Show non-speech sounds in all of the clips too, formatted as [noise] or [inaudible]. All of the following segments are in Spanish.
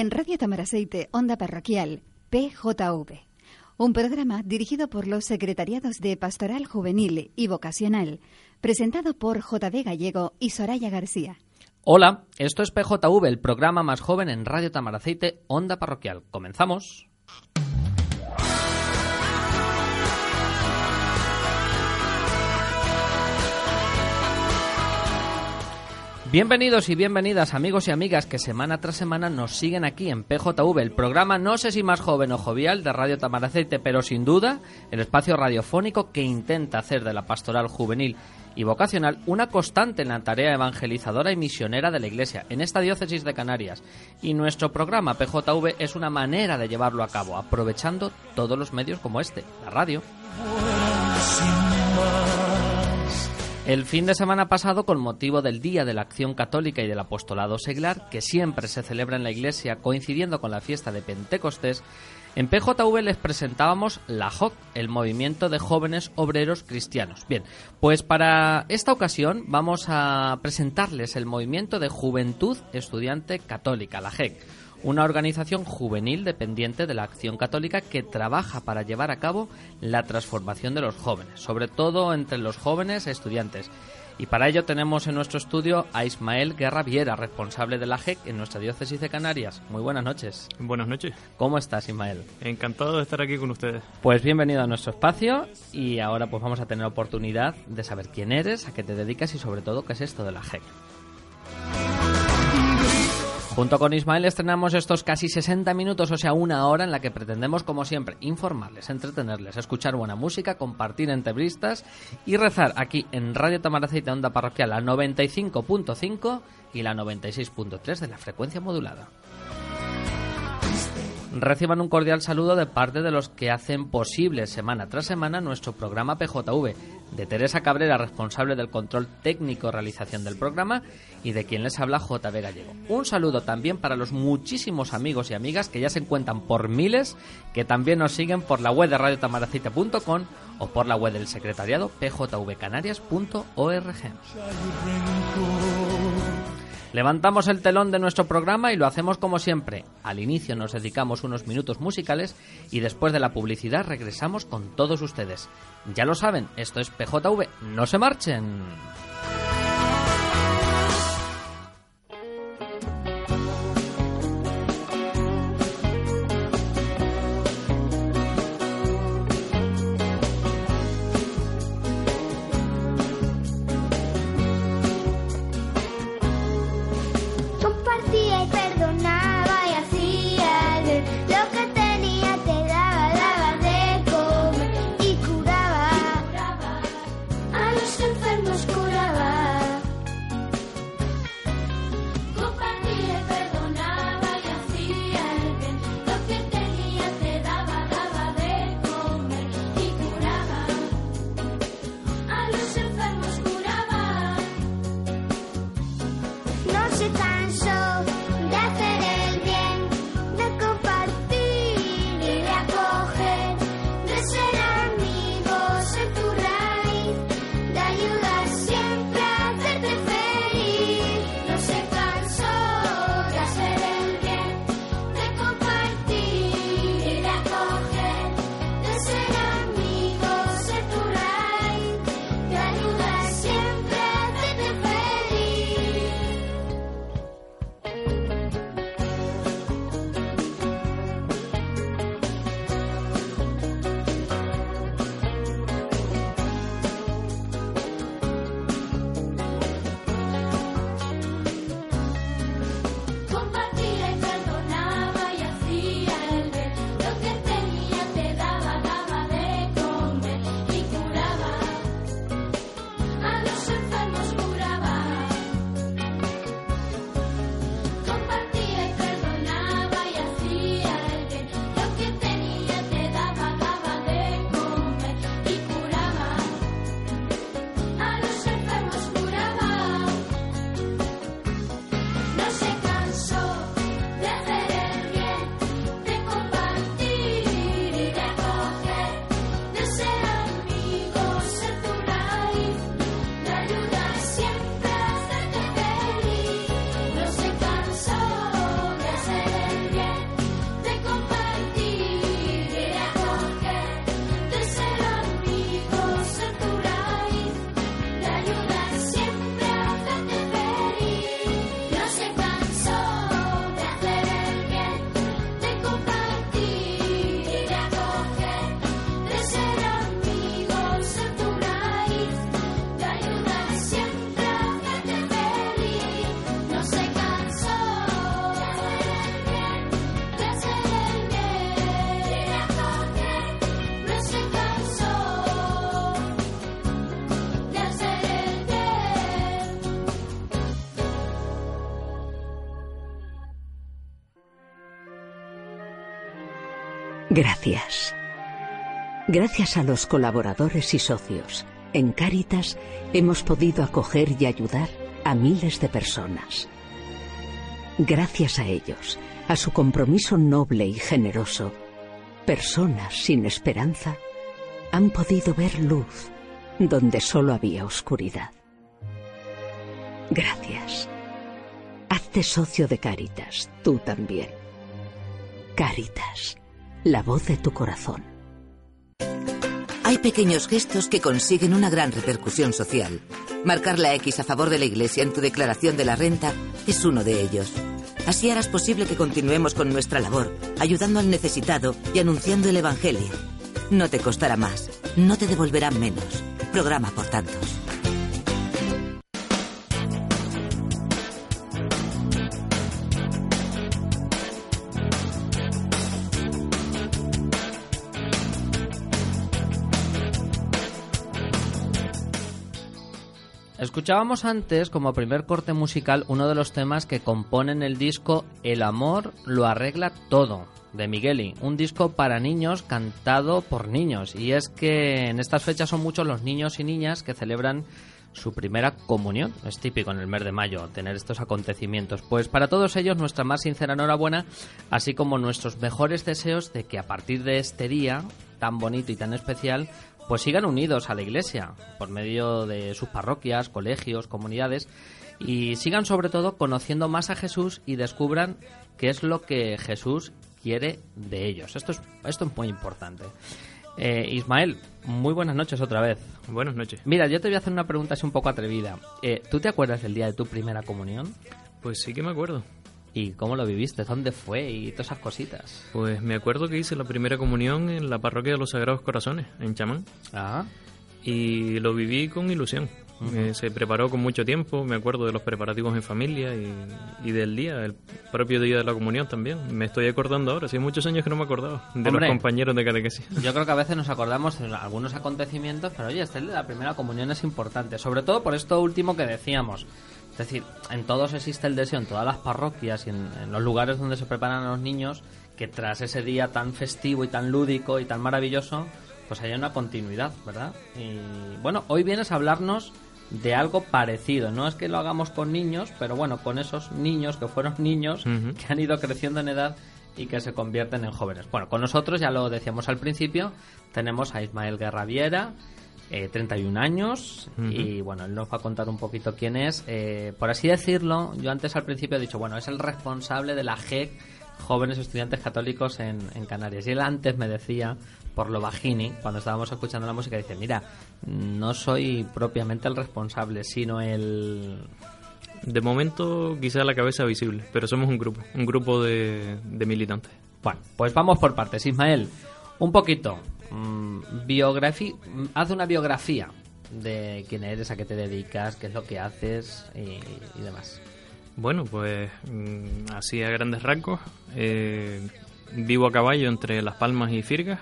en Radio Tamaraceite, Onda Parroquial, PJV. Un programa dirigido por los Secretariados de Pastoral Juvenil y Vocacional, presentado por JD Gallego y Soraya García. Hola, esto es PJV, el programa más joven en Radio Tamaraceite, Onda Parroquial. Comenzamos. Bienvenidos y bienvenidas amigos y amigas que semana tras semana nos siguen aquí en PJV, el programa no sé si más joven o jovial de Radio Tamaraceite, pero sin duda el espacio radiofónico que intenta hacer de la pastoral juvenil y vocacional una constante en la tarea evangelizadora y misionera de la Iglesia en esta diócesis de Canarias. Y nuestro programa PJV es una manera de llevarlo a cabo, aprovechando todos los medios como este, la radio. El fin de semana pasado, con motivo del Día de la Acción Católica y del Apostolado Seglar, que siempre se celebra en la Iglesia coincidiendo con la fiesta de Pentecostés, en PJV les presentábamos la JOC, el Movimiento de Jóvenes Obreros Cristianos. Bien, pues para esta ocasión vamos a presentarles el Movimiento de Juventud Estudiante Católica, la JEC una organización juvenil dependiente de la Acción Católica que trabaja para llevar a cabo la transformación de los jóvenes, sobre todo entre los jóvenes estudiantes. Y para ello tenemos en nuestro estudio a Ismael Guerra Viera, responsable de la JEC en nuestra diócesis de Canarias. Muy buenas noches. Buenas noches. ¿Cómo estás, Ismael? Encantado de estar aquí con ustedes. Pues bienvenido a nuestro espacio y ahora pues vamos a tener oportunidad de saber quién eres, a qué te dedicas y sobre todo qué es esto de la JEC. Junto con Ismael estrenamos estos casi 60 minutos, o sea, una hora en la que pretendemos, como siempre, informarles, entretenerles, escuchar buena música, compartir entrevistas y rezar aquí en Radio Tamaraceite Onda Parroquial a 95.5 y la 96.3 de la frecuencia modulada. Reciban un cordial saludo de parte de los que hacen posible semana tras semana nuestro programa PJV, de Teresa Cabrera, responsable del control técnico realización del programa, y de quien les habla JB Gallego. Un saludo también para los muchísimos amigos y amigas que ya se encuentran por miles, que también nos siguen por la web de radiotamaracite.com o por la web del secretariado pjvcanarias.org. Levantamos el telón de nuestro programa y lo hacemos como siempre. Al inicio nos dedicamos unos minutos musicales y después de la publicidad regresamos con todos ustedes. Ya lo saben, esto es PJV, no se marchen. Gracias. Gracias a los colaboradores y socios, en Cáritas hemos podido acoger y ayudar a miles de personas. Gracias a ellos, a su compromiso noble y generoso, personas sin esperanza han podido ver luz donde solo había oscuridad. Gracias. Hazte socio de Cáritas, tú también. Cáritas, la voz de tu corazón. Hay pequeños gestos que consiguen una gran repercusión social. Marcar la X a favor de la Iglesia en tu declaración de la renta es uno de ellos. Así harás posible que continuemos con nuestra labor, ayudando al necesitado y anunciando el Evangelio. No te costará más, no te devolverán menos. Programa por tantos. Escuchábamos antes, como primer corte musical, uno de los temas que componen el disco El amor lo arregla todo, de Migueli, un disco para niños cantado por niños. Y es que en estas fechas son muchos los niños y niñas que celebran su primera comunión. Es típico en el mes de mayo tener estos acontecimientos. Pues para todos ellos nuestra más sincera enhorabuena, así como nuestros mejores deseos de que a partir de este día tan bonito y tan especial, pues sigan unidos a la iglesia por medio de sus parroquias, colegios, comunidades y sigan sobre todo conociendo más a Jesús y descubran qué es lo que Jesús quiere de ellos. Esto es, esto es muy importante. Eh, Ismael, muy buenas noches otra vez. Buenas noches. Mira, yo te voy a hacer una pregunta así un poco atrevida. Eh, ¿Tú te acuerdas del día de tu primera comunión? Pues sí que me acuerdo. ¿Y cómo lo viviste? ¿Dónde fue? Y todas esas cositas. Pues me acuerdo que hice la primera comunión en la parroquia de los Sagrados Corazones, en Chamán. Ah. Y lo viví con ilusión. Eh, se preparó con mucho tiempo, me acuerdo de los preparativos en familia y, y del día, el propio día de la comunión también. Me estoy acordando ahora, hace muchos años que no me acordaba de Hombre. los compañeros de catequesis. Yo creo que a [laughs] veces nos acordamos de algunos acontecimientos, pero oye, este de la primera comunión es importante, sobre todo por esto último que decíamos. Es decir, en todos existe el deseo, en todas las parroquias y en, en los lugares donde se preparan a los niños, que tras ese día tan festivo y tan lúdico y tan maravilloso, pues haya una continuidad, ¿verdad? Y bueno, hoy vienes a hablarnos de algo parecido. No es que lo hagamos con niños, pero bueno, con esos niños que fueron niños, que han ido creciendo en edad y que se convierten en jóvenes. Bueno, con nosotros, ya lo decíamos al principio, tenemos a Ismael Guerra Viera, eh, 31 años, y bueno, él nos va a contar un poquito quién es. Eh, por así decirlo, yo antes al principio he dicho, bueno, es el responsable de la GEC, Jóvenes Estudiantes Católicos en, en Canarias. Y él antes me decía, por lo bajini, cuando estábamos escuchando la música, dice, mira, no soy propiamente el responsable, sino el... De momento quizá la cabeza visible, pero somos un grupo, un grupo de, de militantes. Bueno, pues vamos por partes. Ismael, un poquito. Mm, biografía, mm, haz una biografía de quién eres, a qué te dedicas, qué es lo que haces y, y demás. Bueno, pues mm, así a grandes rasgos, eh, vivo a caballo entre Las Palmas y Firgas.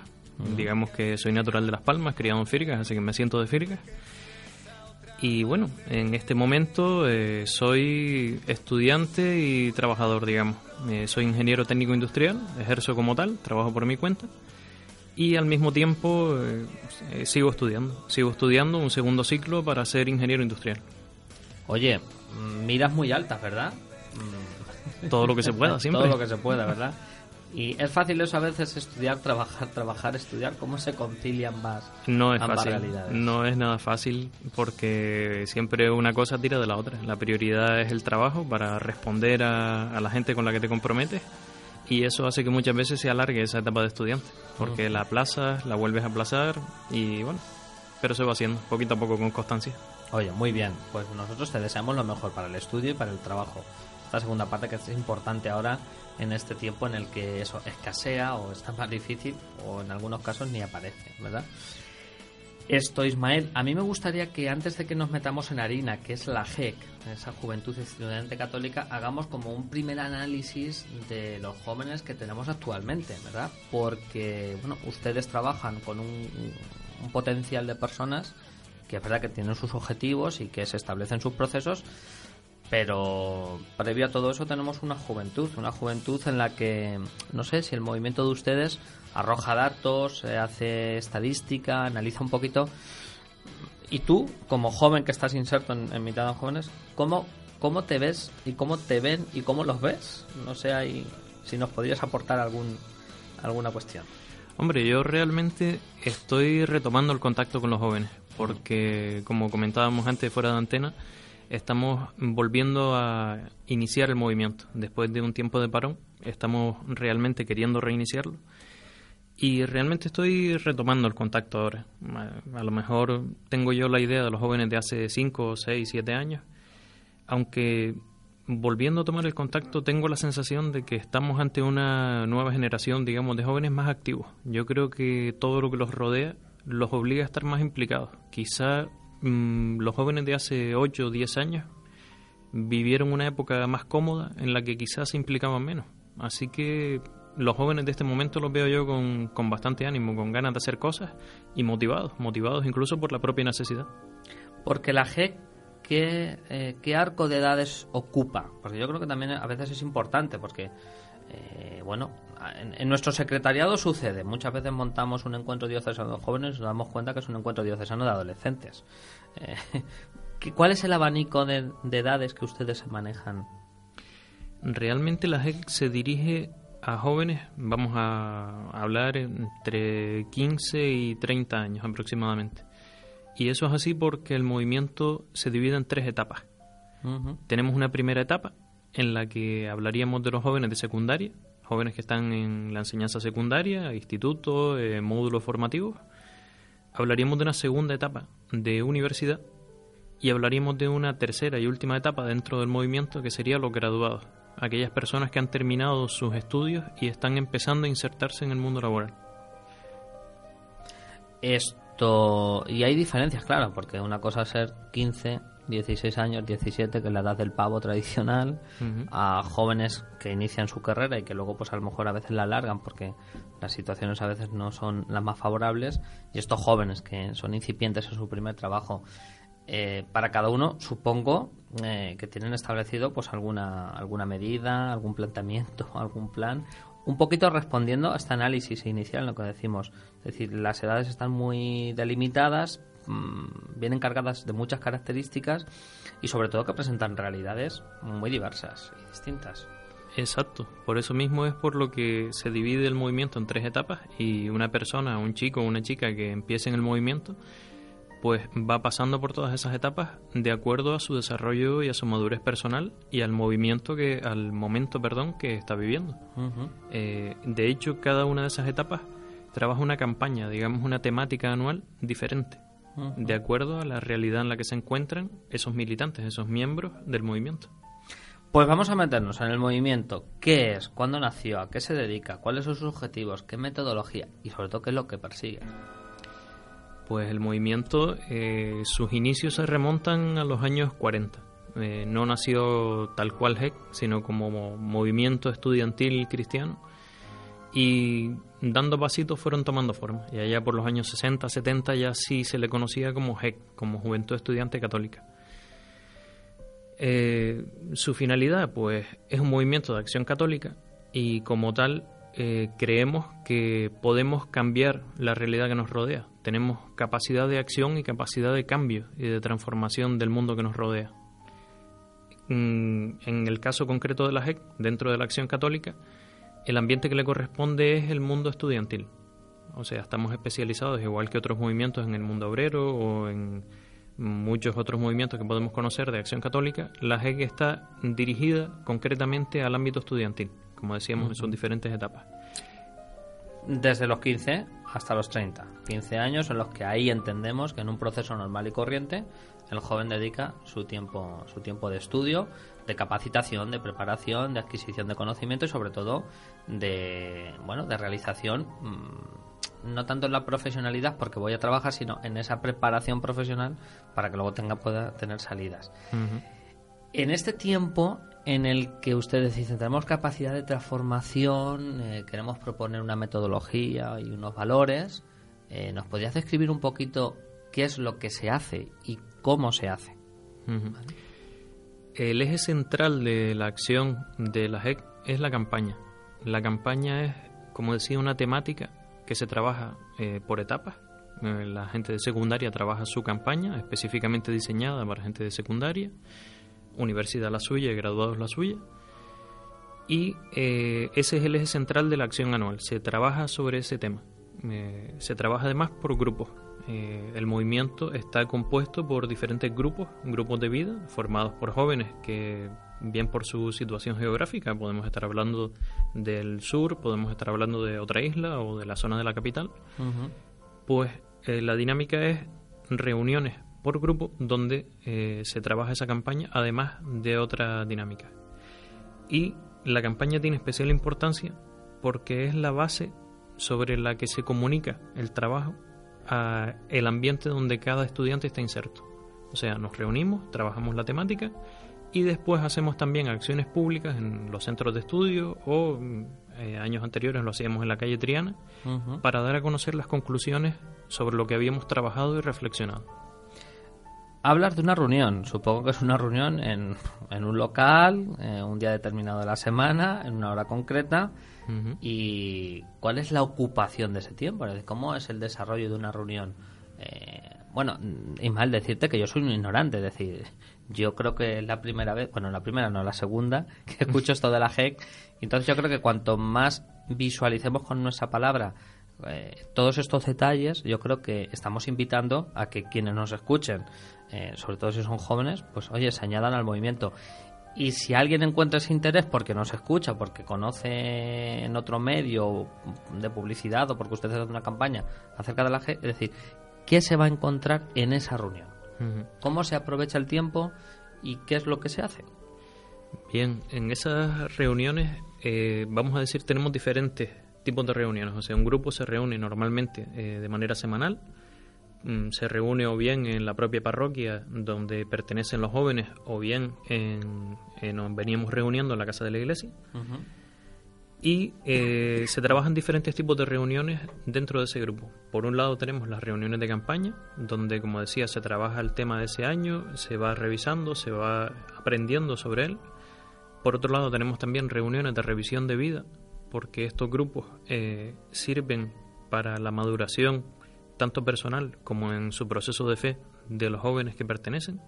Digamos que soy natural de Las Palmas, criado en Firgas, así que me siento de Firgas. Y bueno, en este momento eh, soy estudiante y trabajador, digamos. Eh, soy ingeniero técnico industrial, ejerzo como tal, trabajo por mi cuenta. Y al mismo tiempo eh, eh, sigo estudiando. Sigo estudiando un segundo ciclo para ser ingeniero industrial. Oye, miras muy altas, ¿verdad? Mm, Todo lo que se pueda, [laughs] siempre. Todo lo que se pueda, ¿verdad? Y es fácil eso a veces estudiar, trabajar, trabajar, estudiar. ¿Cómo se concilian más No es ambas fácil. realidades? No es nada fácil porque siempre una cosa tira de la otra. La prioridad es el trabajo para responder a, a la gente con la que te comprometes y eso hace que muchas veces se alargue esa etapa de estudiante porque la aplazas, la vuelves a aplazar y bueno, pero se va haciendo poquito a poco con constancia. Oye, muy bien. Pues nosotros te deseamos lo mejor para el estudio y para el trabajo. Esta segunda parte que es importante ahora en este tiempo en el que eso escasea o está más difícil o en algunos casos ni aparece, ¿verdad? Esto, Ismael, a mí me gustaría que antes de que nos metamos en harina, que es la GEC, esa Juventud Estudiante Católica, hagamos como un primer análisis de los jóvenes que tenemos actualmente, ¿verdad? Porque, bueno, ustedes trabajan con un, un potencial de personas que es verdad que tienen sus objetivos y que se establecen sus procesos, Pero previo a todo eso tenemos una juventud, una juventud en la que no sé si el movimiento de ustedes arroja datos, eh, hace estadística, analiza un poquito. Y tú, como joven que estás inserto en, mitad de jóvenes, ¿cómo, ¿cómo te ves y cómo te ven y cómo los ves? No sé ahí si nos podrías aportar algún, alguna cuestión. Hombre, yo realmente estoy retomando el contacto con los jóvenes, porque como comentábamos antes fuera de antena, estamos volviendo a iniciar el movimiento. Después de un tiempo de parón, estamos realmente queriendo reiniciarlo. Y realmente estoy retomando el contacto ahora. A, lo mejor tengo yo la idea de los jóvenes de hace 5, 6, 7 años, aunque volviendo a tomar el contacto tengo la sensación de que estamos ante una nueva generación, digamos, de jóvenes más activos. Yo creo que todo lo que los rodea los obliga a estar más implicados. Quizá Mm, los jóvenes de hace 8 o 10 años vivieron una época más cómoda en la que quizás se implicaban menos. Así que los jóvenes de este momento los veo yo con, con bastante ánimo, con ganas de hacer cosas y motivados, motivados incluso por la propia necesidad. Porque la GEC, ¿qué, eh, ¿qué arco de edades ocupa? Porque yo creo que también a veces es importante, porque eh, bueno, en, nuestro secretariado sucede. Muchas veces montamos un encuentro diocesano de jóvenes y nos damos cuenta que es un encuentro diocesano de adolescentes. Eh, [laughs] ¿Cuál es el abanico de, edades que ustedes manejan? Realmente la GEC se dirige a jóvenes, vamos a hablar entre 15 y 30 años aproximadamente. Y eso es así porque el movimiento se divide en tres etapas. Tenemos una primera etapa en la que hablaríamos de los jóvenes de secundaria, jóvenes que están en la enseñanza secundaria, instituto, eh, módulos formativos. Hablaríamos de una segunda etapa de universidad y hablaríamos de una tercera y última etapa dentro del movimiento que sería los graduados, aquellas personas que han terminado sus estudios y están empezando a insertarse en el mundo laboral. Esto, y hay diferencias, claro, porque una cosa es ser 15 16 años, 17, que es la edad del pavo tradicional, a jóvenes que inician su carrera y que luego pues a lo mejor a veces la alargan porque las situaciones a veces no son las más favorables, y estos jóvenes que son incipientes en su primer trabajo. Eh, para cada uno supongo eh, que tienen establecido pues alguna alguna medida algún planteamiento [laughs] algún plan. Un poquito respondiendo a este análisis inicial lo que decimos. Es decir las edades están muy delimitadas Mm, vienen cargadas de muchas características y sobre todo que presentan realidades muy diversas y distintas. Exacto, por eso mismo es por lo que se divide el movimiento en tres etapas y una persona, un chico o una chica que empiece en el movimiento, pues va pasando por todas esas etapas de acuerdo a su desarrollo y a su madurez personal y al movimiento que, al momento, perdón, que está viviendo. Eh, de hecho, cada una de esas etapas trabaja una campaña, digamos una temática anual diferente de acuerdo a la realidad en la que se encuentran esos militantes, esos miembros del movimiento. Pues vamos a meternos en el movimiento. ¿Qué es? ¿Cuándo nació? ¿A qué se dedica? ¿Cuáles son sus objetivos? ¿Qué metodología? Y sobre todo, ¿qué es lo que persigue? Pues el movimiento, eh, sus inicios se remontan a los años 40. Eh, no nació tal cual HEC, sino como movimiento estudiantil cristiano y dando pasitos fueron tomando forma. Y allá por los años 60, 70 ya sí se le conocía como JEC, como Juventud Estudiante Católica. Eh, su finalidad, pues, es un movimiento de acción católica y como tal eh, creemos que podemos cambiar la realidad que nos rodea. Tenemos capacidad de acción y capacidad de cambio y de transformación del mundo que nos rodea. Mm, en el caso concreto de la JEC, dentro de la acción católica, el ambiente que le corresponde es el mundo estudiantil. O sea, estamos especializados, igual que otros movimientos, en el mundo obrero o en muchos otros movimientos que podemos conocer de acción católica. La GEG está dirigida concretamente al ámbito estudiantil, como decíamos, en sus diferentes etapas. Desde los 15 hasta los 30. 15 años en los que ahí entendemos que en un proceso normal y corriente el joven dedica su tiempo, su tiempo de estudio, de capacitación, de preparación, de adquisición de conocimiento y sobre todo de, bueno, de realización, mm, no tanto en la profesionalidad porque voy a trabajar, sino en esa preparación profesional para que luego tenga, pueda tener salidas. En este tiempo en el que ustedes dicen tenemos capacidad de transformación, eh, queremos proponer una metodología y unos valores, eh, ¿nos podrías describir un poquito qué es lo que se hace y cómo se hace? El eje central de la acción de la GEC es la campaña. La campaña es, como decía, una temática que se trabaja eh, por etapas. Eh, la gente de secundaria trabaja su campaña, específicamente diseñada para gente de secundaria, universidad la suya y graduados la suya. Y eh, ese es el eje central de la acción anual. Se trabaja sobre ese tema. se trabaja además por grupos. el movimiento está compuesto por diferentes grupos, grupos de vida, formados por jóvenes que bien por su situación geográfica, podemos estar hablando del sur, podemos estar hablando de otra isla o de la zona de la capital, pues eh, la dinámica es reuniones por grupo donde eh, se trabaja esa campaña, además de otra dinámica. Y la campaña tiene especial importancia porque es la base sobre la que se comunica el trabajo a el ambiente donde cada estudiante está inserto. O sea, nos reunimos, trabajamos la temática y después hacemos también acciones públicas en los centros de estudio o eh, años anteriores lo hacíamos en la calle Triana para dar a conocer las conclusiones sobre lo que habíamos trabajado y reflexionado. Hablas de una reunión, supongo que es una reunión en, en un local, eh, un día determinado de la semana, en una hora concreta. ¿Y cuál es la ocupación de ese tiempo? ¿Cómo es el desarrollo de una reunión? Eh, bueno, mal decirte que yo soy un ignorante, es decir, yo creo que es la primera vez, bueno, la primera no, la segunda, [laughs] que escucho esto de la GEC. Entonces yo creo que cuanto más visualicemos con nuestra palabra eh, todos estos detalles, yo creo que estamos invitando a que quienes nos escuchen, eh, sobre todo si son jóvenes, pues oye, se añadan al movimiento. Y si alguien encuentra ese interés porque nos escucha, porque conoce en otro medio de publicidad o porque usted hace una campaña acerca de la es decir, ¿qué se va a encontrar en esa reunión? ¿Cómo se aprovecha el tiempo y qué es lo que se hace? Bien, en esas reuniones, eh, vamos a decir, tenemos diferentes tipos de reuniones. O sea, un grupo se reúne normalmente eh, de manera semanal, se reúne o bien en la propia parroquia donde pertenecen los jóvenes o bien en, nos veníamos reuniendo en la casa de la iglesia y eh, se trabajan diferentes tipos de reuniones dentro de ese grupo. Por un lado tenemos las reuniones de campaña, donde como decía se trabaja el tema de ese año, se va revisando, se va aprendiendo sobre él. Por otro lado tenemos también reuniones de revisión de vida, porque estos grupos eh, sirven para la maduración tanto personal como en su proceso de fe de los jóvenes que pertenecen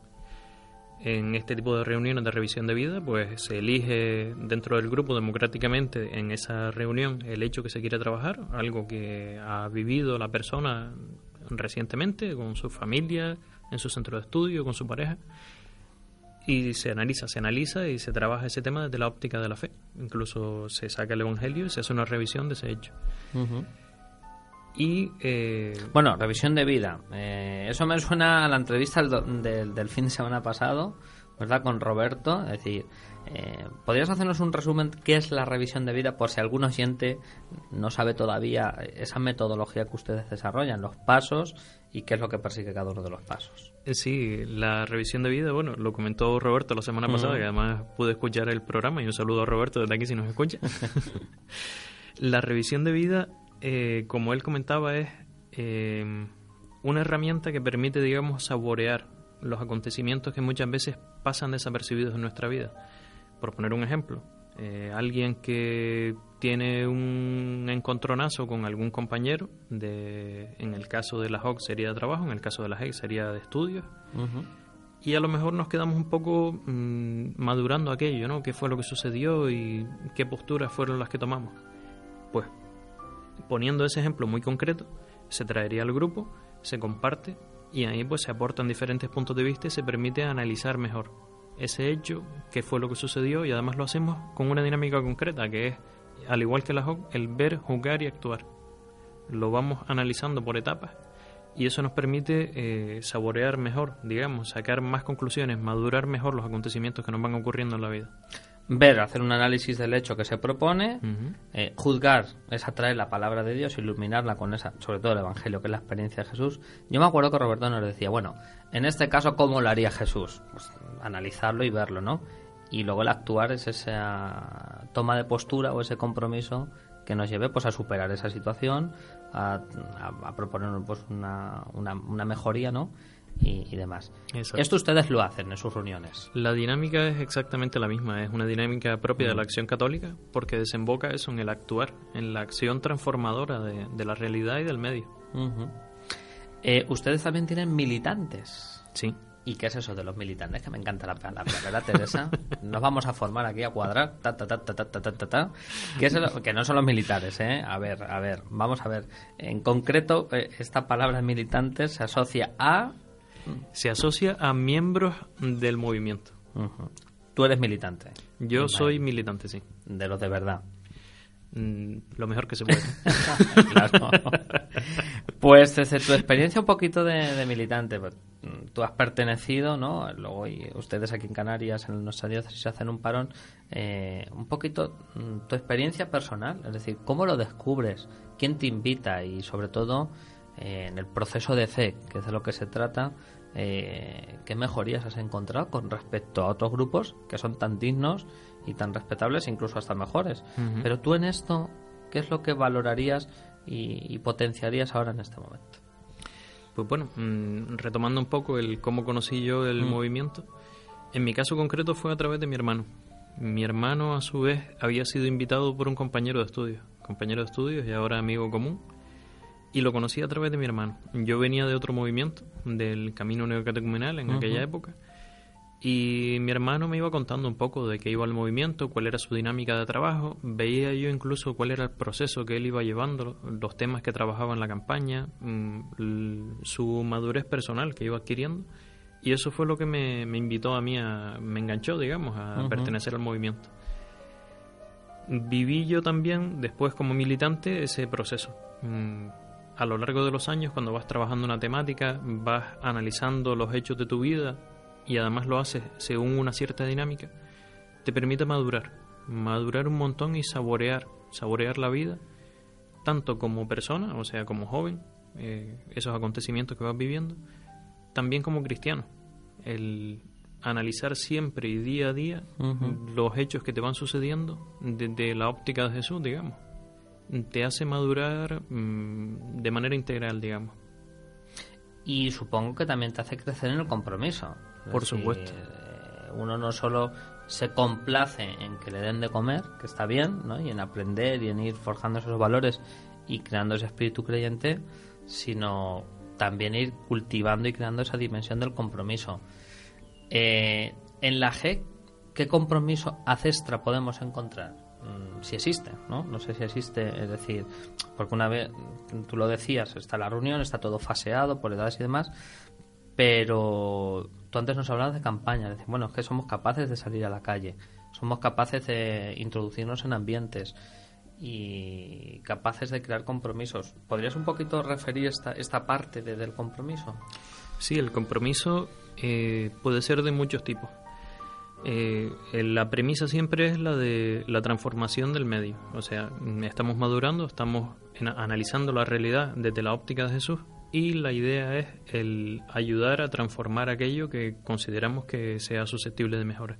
en este tipo de reuniones de revisión de vida, pues se elige dentro del grupo democráticamente en esa reunión el hecho que se quiere trabajar, algo que ha vivido la persona recientemente con su familia, en su centro de estudio, con su pareja, y se analiza, se analiza y se trabaja ese tema desde la óptica de la fe. Incluso se saca el Evangelio y se hace una revisión de ese hecho. Y. Eh, bueno, revisión de vida. Eh, eso me suena a la entrevista del, del, fin de semana pasado, ¿verdad? Con Roberto. Es decir, eh, ¿podrías hacernos un resumen qué es la revisión de vida por si algún oyente no sabe todavía esa metodología que ustedes desarrollan, los pasos y qué es lo que persigue cada uno de los pasos? Sí, la revisión de vida, bueno, lo comentó Roberto la semana pasada y además pude escuchar el programa y un saludo a Roberto desde aquí si nos escucha. [laughs] la revisión de vida eh, como él comentaba, es eh, una herramienta que permite, digamos, saborear los acontecimientos que muchas veces pasan desapercibidos en nuestra vida. Por poner un ejemplo, eh, alguien que tiene un encontronazo con algún compañero, de, en el caso de la HOC sería de trabajo, en el caso de la HEC sería de estudios, y a lo mejor nos quedamos un poco mm, madurando aquello, ¿no? ¿Qué fue lo que sucedió y qué posturas fueron las que tomamos? Poniendo ese ejemplo muy concreto, se traería al grupo, se comparte y ahí pues se aportan diferentes puntos de vista y se permite analizar mejor ese hecho, qué fue lo que sucedió y además lo hacemos con una dinámica concreta que es, al igual que la HOC, el ver, jugar y actuar. Lo vamos analizando por etapas y eso nos permite eh, saborear mejor, digamos, sacar más conclusiones, madurar mejor los acontecimientos que nos van ocurriendo en la vida ver, hacer un análisis del hecho que se propone, eh, juzgar es atraer la palabra de Dios, iluminarla con esa, sobre todo el Evangelio, que es la experiencia de Jesús. Yo me acuerdo que Roberto nos decía, bueno, en este caso, ¿cómo lo haría Jesús? Pues analizarlo y verlo, ¿no? Y luego el actuar es esa toma de postura o ese compromiso que nos lleve pues a superar esa situación, a, proponer pues una, una, una mejoría, ¿no? y, demás. Esto ustedes lo hacen en sus reuniones. La dinámica es exactamente la misma, es una dinámica propia de la acción católica porque desemboca eso en el actuar, en la acción transformadora de, la realidad y del medio. Eh, ustedes también tienen militantes. Sí. ¿Y qué es eso de los militantes? Que me encanta la palabra, ¿verdad, Teresa? [laughs] Nos vamos a formar aquí a cuadrar. Ta, ta, ta, ta, ta, ta, ta, ta. Que no son los militares, ¿eh? A ver, a ver, vamos a ver. En concreto, eh, esta palabra militantes se asocia a se asocia a miembros del movimiento. Tú eres militante. Yo Vale. soy militante, sí. De los de verdad. Mm, lo mejor que se puede. [laughs] Claro. Pues desde tu experiencia un poquito de, de militante, pues, tú has pertenecido, ¿no? Luego y ustedes aquí en Canarias, en nuestra diócesis, hacen un parón. eh, un poquito mm, tu experiencia personal, es decir, ¿cómo lo descubres? ¿Quién te invita? Y sobre todo eh, en el proceso de C, que es de lo que se trata, eh, ¿qué mejorías has encontrado con respecto a otros grupos que son tan dignos y tan respetables, incluso hasta mejores? Pero tú en esto, ¿qué es lo que valorarías y, y potenciarías ahora en este momento? Pues bueno, mm, retomando un poco el cómo conocí yo el Mm. movimiento, en mi caso concreto fue a través de mi hermano. Mi hermano, a su vez, había sido invitado por un compañero de estudios, compañero de estudios y ahora amigo común, y lo conocí a través de mi hermano. Yo venía de otro movimiento, del Camino Neocatecumenal en Ujú. aquella época, y mi hermano me iba contando un poco de qué iba el movimiento, cuál era su dinámica de trabajo. Veía yo incluso cuál era el proceso que él iba llevando, los temas que trabajaba en la campaña, mm, su madurez personal que iba adquiriendo. Y eso fue lo que me, me invitó a mí, a, me enganchó, digamos, a Ujú. pertenecer al movimiento. Viví yo también, después como militante, ese proceso. A lo largo de los años, cuando vas trabajando una temática, vas analizando los hechos de tu vida y además lo haces según una cierta dinámica, te permite madurar, madurar un montón y saborear, saborear la vida, tanto como persona, o sea, como joven, eh, esos acontecimientos que vas viviendo, también como cristiano, el analizar siempre y día a día los hechos que te van sucediendo desde la óptica de Jesús, digamos, te hace madurar mm, de manera integral, digamos. Y supongo que también te hace crecer en el compromiso. Por decir, supuesto. Uno no solo se complace en que le den de comer, que está bien, ¿no? y en aprender y en ir forjando esos valores y creando ese espíritu creyente, sino también ir cultivando y creando esa dimensión del compromiso. Eh, en la G, ¿qué compromiso ancestra podemos encontrar? Mm, Si existe, ¿no? No sé si existe, es decir, porque una vez, tú lo decías, está la reunión, está todo faseado por edades y demás, pero tú antes nos hablabas de campaña, es decir, bueno, es que somos capaces de salir a la calle, somos capaces de introducirnos en ambientes y capaces de crear compromisos. ¿Podrías un poquito referir esta, esta parte de- del compromiso? Sí, el compromiso eh, puede ser de muchos tipos. Eh, eh, la premisa siempre es la de la transformación del medio. O sea, estamos madurando, estamos analizando la realidad desde la óptica de Jesús y la idea es el ayudar a transformar aquello que consideramos que sea susceptible de mejora.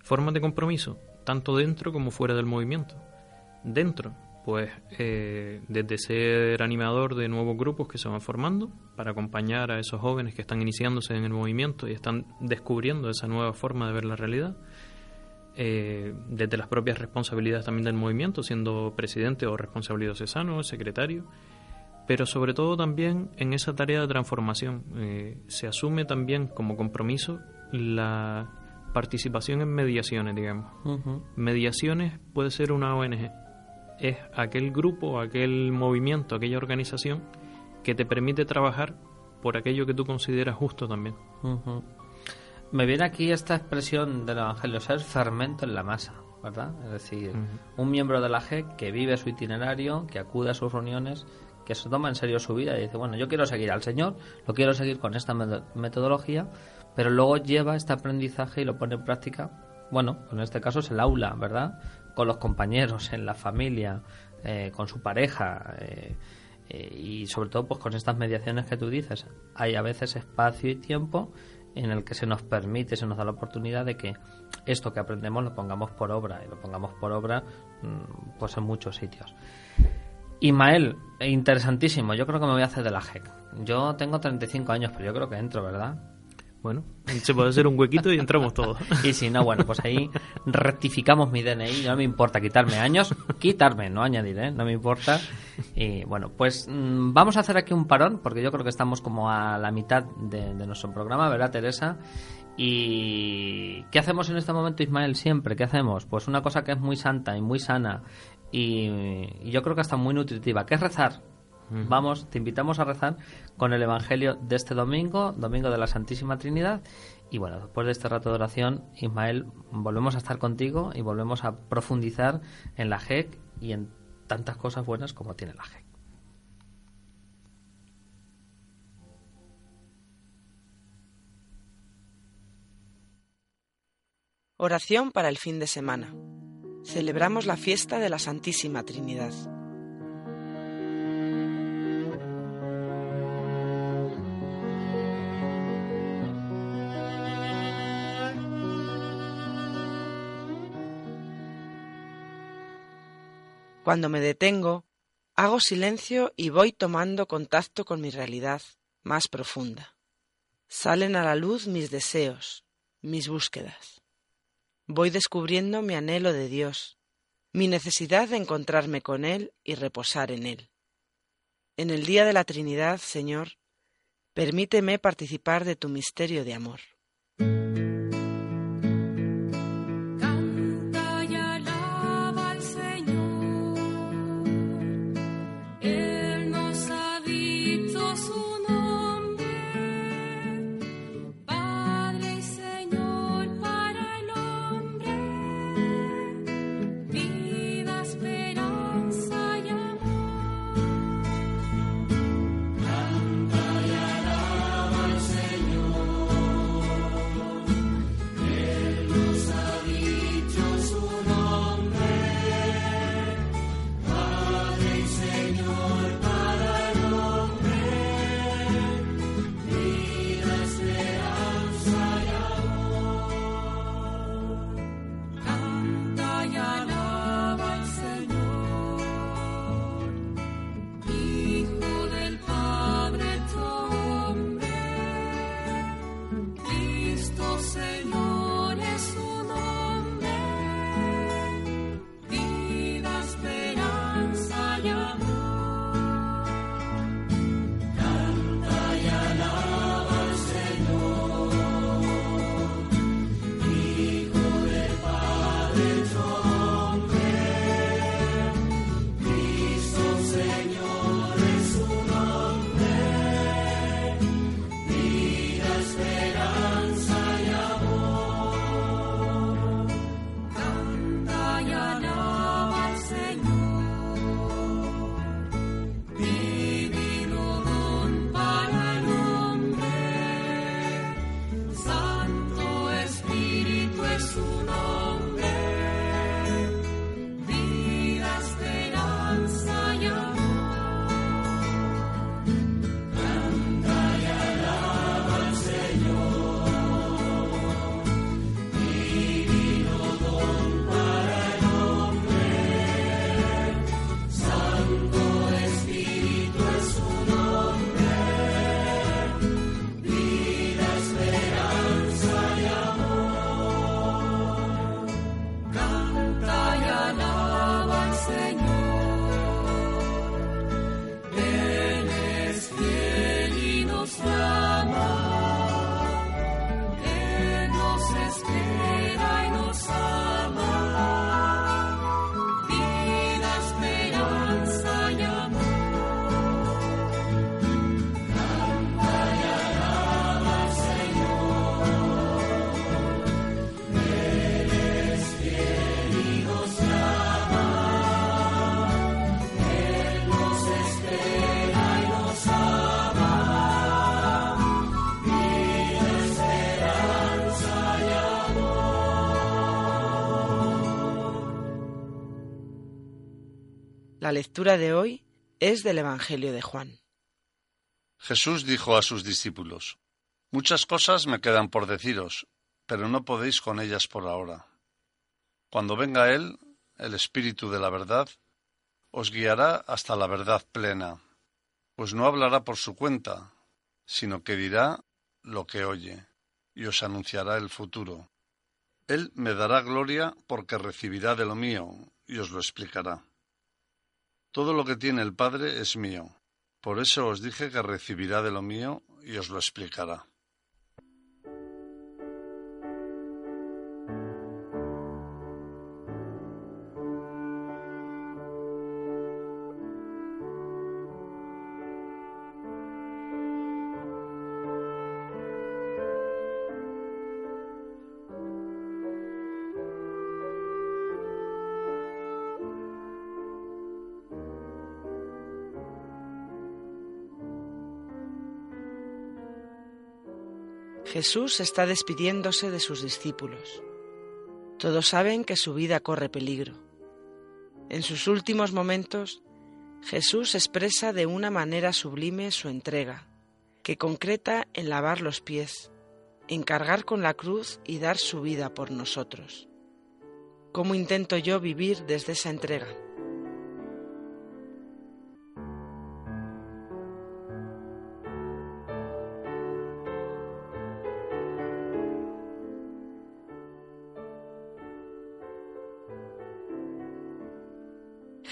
Formas de compromiso, tanto dentro como fuera del movimiento. Dentro, pues eh, desde ser animador de nuevos grupos que se van formando para acompañar a esos jóvenes que están iniciándose en el movimiento y están descubriendo esa nueva forma de ver la realidad, eh, desde las propias responsabilidades también del movimiento, siendo presidente o responsable diocesano, secretario, pero sobre todo también en esa tarea de transformación. eh, se asume también como compromiso la participación en mediaciones, digamos. Mediaciones puede ser una ONG. Es aquel grupo, aquel movimiento, aquella organización que te permite trabajar por aquello que tú consideras justo también. Me viene aquí esta expresión del Evangelio, ser fermento en la masa, ¿verdad? Es decir, un miembro de la G que vive su itinerario, que acude a sus reuniones, que se toma en serio su vida y dice, bueno, yo quiero seguir al Señor, lo quiero seguir con esta meto- metodología, pero luego lleva este aprendizaje y lo pone en práctica, bueno, en este caso es el aula, ¿verdad? Con los compañeros, en la familia, eh, con su pareja, eh, eh, y sobre todo pues con estas mediaciones que tú dices. Hay a veces espacio y tiempo en el que se nos permite se nos da la oportunidad de que esto que aprendemos lo pongamos por obra y lo pongamos por obra mm, pues en muchos sitios. Ismael interesantísimo. Yo creo que me voy a hacer de la JEC Yo tengo 35 años, pero yo creo que entro, ¿verdad? Bueno, se puede hacer un huequito y entramos todos. [laughs] Y si no, bueno, pues ahí rectificamos mi DNI. No me importa quitarme años, quitarme, no añadir, ¿eh? No me importa. Y bueno, pues mm, vamos a hacer aquí un parón, porque yo creo que estamos como a la mitad de, nuestro programa, ¿verdad, Teresa? ¿Y qué hacemos en este momento, Ismael? Siempre, ¿qué hacemos? Pues una cosa que es muy santa y muy sana y, y yo creo que hasta muy nutritiva, que es rezar. Vamos, te invitamos a rezar con el Evangelio de este domingo, domingo de la Santísima Trinidad. Y bueno, después de este rato de oración, Ismael, volvemos a estar contigo y volvemos a profundizar en la JEC y en tantas cosas buenas como tiene la JEC. Oración para el fin de semana. Celebramos la fiesta de la Santísima Trinidad. Cuando me detengo, hago silencio y voy tomando contacto con mi realidad más profunda. Salen a la luz mis deseos, mis búsquedas. Voy descubriendo mi anhelo de Dios, mi necesidad de encontrarme con Él y reposar en Él. En el día de la Trinidad, Señor, permíteme participar de tu misterio de amor. La lectura de hoy es del Evangelio de Juan. Jesús dijo a sus discípulos, Muchas cosas me quedan por deciros, pero no podéis con ellas por ahora. Cuando venga Él, el Espíritu de la verdad, os guiará hasta la verdad plena, pues no hablará por su cuenta, sino que dirá lo que oye, y os anunciará el futuro. Él me dará gloria porque recibirá de lo mío, y os lo explicará. Todo lo que tiene el Padre es mío. Por eso os dije que recibirá de lo mío y os lo explicará. Jesús está despidiéndose de sus discípulos. Todos saben que su vida corre peligro. En sus últimos momentos, Jesús expresa de una manera sublime su entrega, que concreta en lavar los pies, en cargar con la cruz y dar su vida por nosotros. ¿Cómo intento yo vivir desde esa entrega?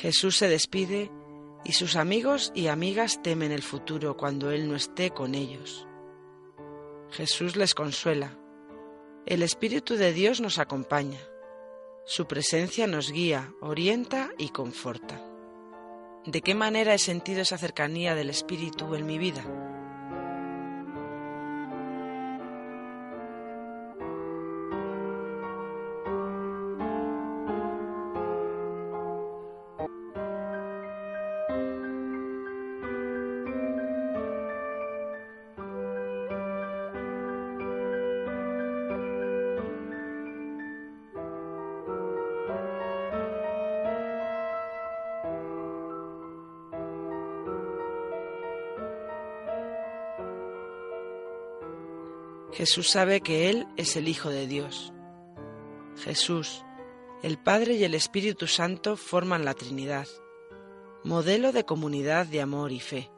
Jesús se despide y sus amigos y amigas temen el futuro cuando Él no esté con ellos. Jesús les consuela. El Espíritu de Dios nos acompaña. Su presencia nos guía, orienta y conforta. ¿De qué manera he sentido esa cercanía del Espíritu en mi vida? Jesús sabe que Él es el Hijo de Dios. Jesús, el Padre y el Espíritu Santo forman la Trinidad, modelo de comunidad de amor y fe.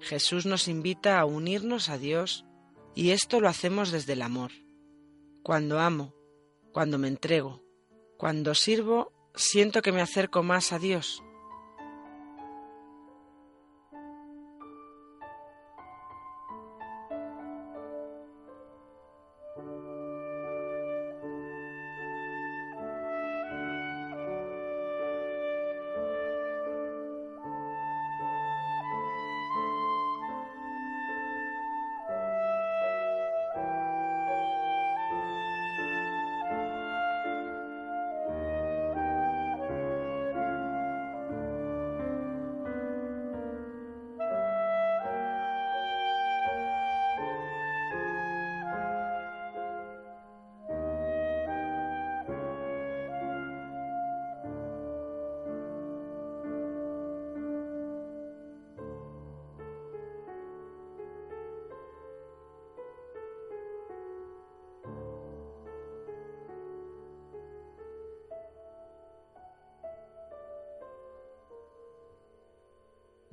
Jesús nos invita a unirnos a Dios y esto lo hacemos desde el amor. Cuando amo, cuando me entrego, cuando sirvo, siento que me acerco más a Dios.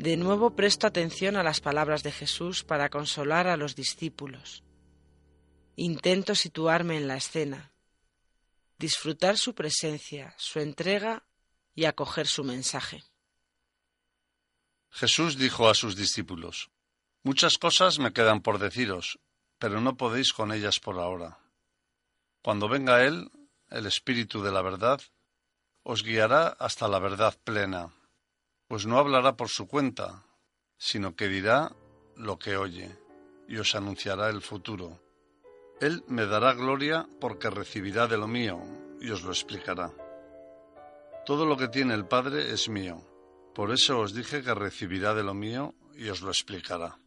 De nuevo presto atención a las palabras de Jesús para consolar a los discípulos. Intento situarme en la escena, disfrutar su presencia, su entrega y acoger su mensaje. Jesús dijo a sus discípulos, Muchas cosas me quedan por deciros, pero no podéis con ellas por ahora. Cuando venga Él, el Espíritu de la verdad, os guiará hasta la verdad plena pues no hablará por su cuenta, sino que dirá lo que oye, y os anunciará el futuro. Él me dará gloria porque recibirá de lo mío, y os lo explicará. Todo lo que tiene el Padre es mío, por eso os dije que recibirá de lo mío, y os lo explicará.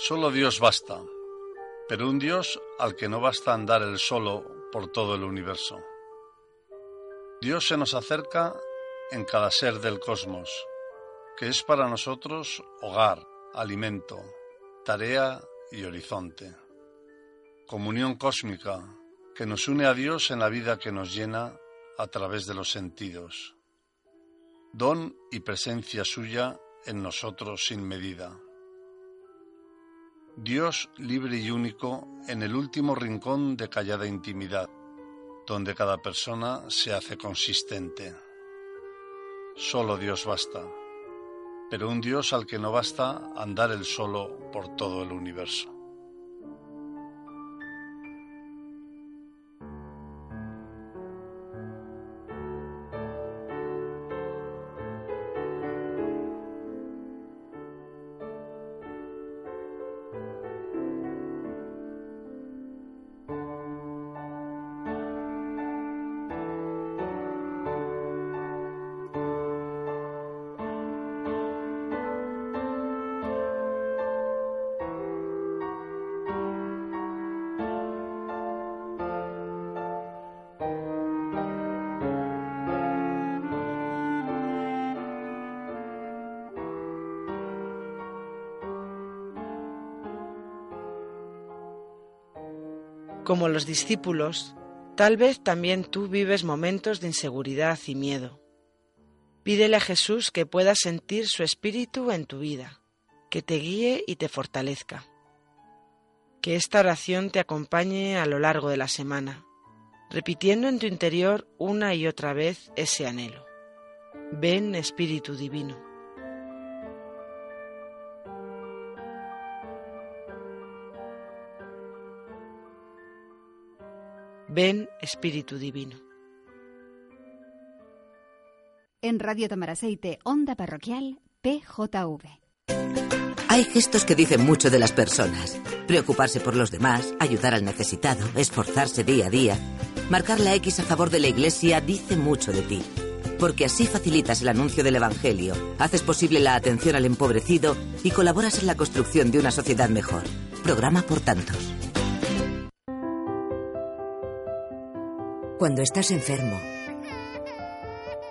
Solo Dios basta, pero un Dios al que no basta andar el solo por todo el universo. Dios se nos acerca en cada ser del cosmos, que es para nosotros hogar, alimento, tarea y horizonte. Comunión cósmica que nos une a Dios en la vida que nos llena a través de los sentidos. Don y presencia suya en nosotros sin medida. Dios libre y único en el último rincón de callada intimidad, donde cada persona se hace consistente. Solo Dios basta, pero un Dios al que no basta andar el solo por todo el universo. Como los discípulos, tal vez también tú vives momentos de inseguridad y miedo. Pídele a Jesús que puedas sentir su espíritu en tu vida, que te guíe y te fortalezca. Que esta oración te acompañe a lo largo de la semana, repitiendo en tu interior una y otra vez ese anhelo. Ven Espíritu Divino. Ven Espíritu Divino. En Radio Tamaraceite, Onda Parroquial, PJV. Hay gestos que dicen mucho de las personas. Preocuparse por los demás, ayudar al necesitado, esforzarse día a día. Marcar la X a favor de la Iglesia dice mucho de ti. Porque así facilitas el anuncio del Evangelio, haces posible la atención al empobrecido y colaboras en la construcción de una sociedad mejor. Programa por tantos. Cuando estás enfermo,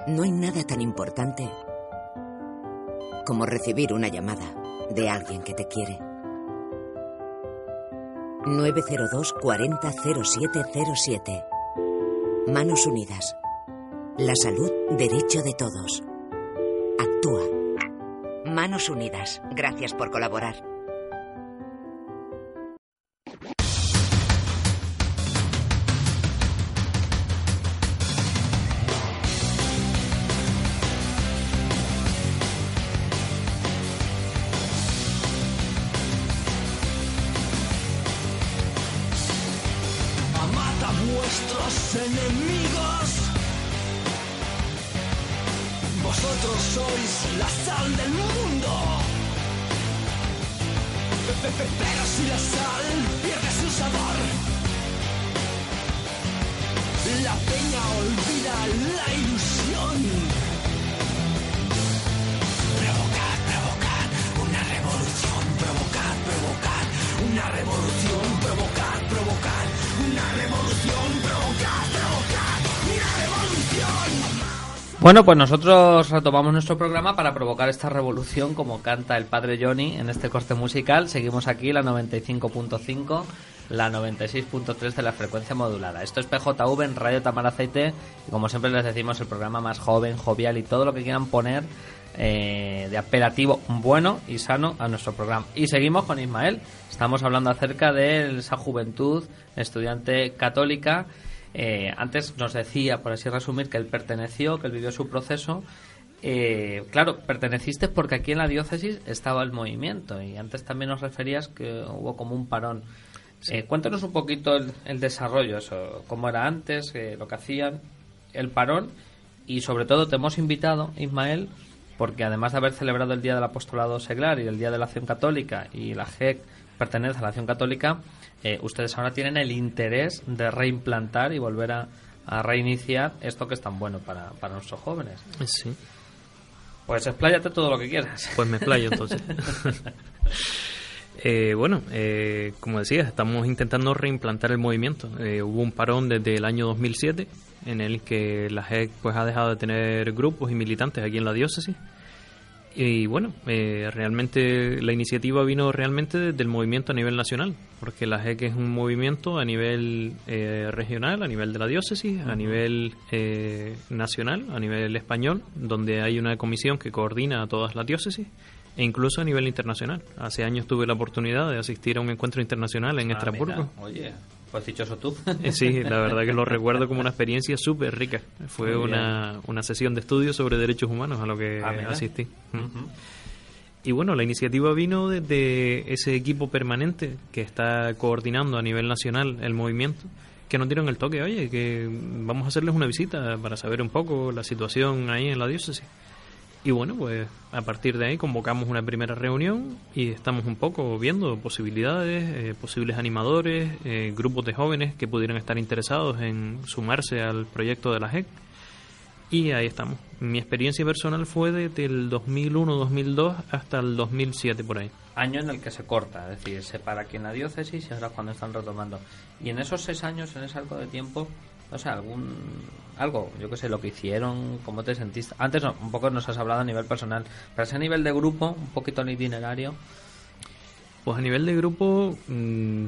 no hay nada tan importante como recibir una llamada de alguien que te quiere. 902 40 0707. Manos Unidas. La salud, derecho de todos. Actúa. Manos Unidas. Gracias por colaborar. Bueno, pues nosotros retomamos nuestro programa para provocar esta revolución como canta el padre Johnny en este corte musical. Seguimos aquí la 95.5, la 96.3 de la frecuencia modulada. Esto es PJV en Radio Tamaraceite y como siempre les decimos el programa más joven, jovial y todo lo que quieran poner eh, de apelativo bueno y sano a nuestro programa. Y seguimos con Ismael. Estamos hablando acerca de esa juventud estudiante católica eh, antes nos decía, por así resumir, que él perteneció, que él vivió su proceso. Eh, claro, perteneciste porque aquí en la diócesis estaba el movimiento y antes también nos referías que hubo como un parón. Eh, cuéntanos un poquito el, el desarrollo, eso, cómo era antes, eh, lo que hacían, el parón y sobre todo te hemos invitado, Ismael, porque además de haber celebrado el Día del Apostolado Seglar y el Día de la Acción Católica y la GEC pertenece a la Acción Católica, eh, ustedes ahora tienen el interés de reimplantar y volver a, a reiniciar esto que es tan bueno para, para nuestros jóvenes. Sí. Pues expláyate todo lo que quieras. Pues me explayo entonces. [laughs] Eh, bueno, eh, como decía, estamos intentando reimplantar el movimiento. Eh, hubo un parón desde el año 2007 en el que la JEC pues, ha dejado de tener grupos y militantes aquí en la diócesis. Y bueno, eh, realmente la iniciativa vino realmente del movimiento a nivel nacional, porque la JEC es un movimiento a nivel eh, regional, a nivel de la diócesis, a nivel eh, nacional, a nivel español, donde hay una comisión que coordina a todas las diócesis e incluso a nivel internacional. Hace años tuve la oportunidad de asistir a un encuentro internacional en Ah, Estrasburgo. mira, Oye, pues dichoso tú. Eh, Sí, la verdad que lo recuerdo como una experiencia súper rica. Fue una, una sesión de estudio sobre derechos humanos a lo que Ah, asistí. Mm. Y bueno, la iniciativa vino desde ese equipo permanente que está coordinando a nivel nacional el movimiento, que nos dieron el toque, oye, que vamos a hacerles una visita para saber un poco la situación ahí en la diócesis. Y bueno, pues a partir de ahí convocamos una primera reunión y estamos un poco viendo posibilidades, eh, posibles animadores, eh, grupos de jóvenes que pudieran estar interesados en sumarse al proyecto de la JEC. Y ahí estamos. Mi experiencia personal fue desde el 2001-2002 hasta el 2007 por ahí. Año en el que se corta, es decir, se para aquí en la diócesis y ahora es cuando están retomando. Y en esos seis años, en ese arco de tiempo, no sé, algún algo, yo qué sé, lo que hicieron, cómo te sentiste. Antes un poco nos has hablado a nivel personal, pero ese nivel de grupo, un poquito el itinerario. Pues a nivel de grupo, mm,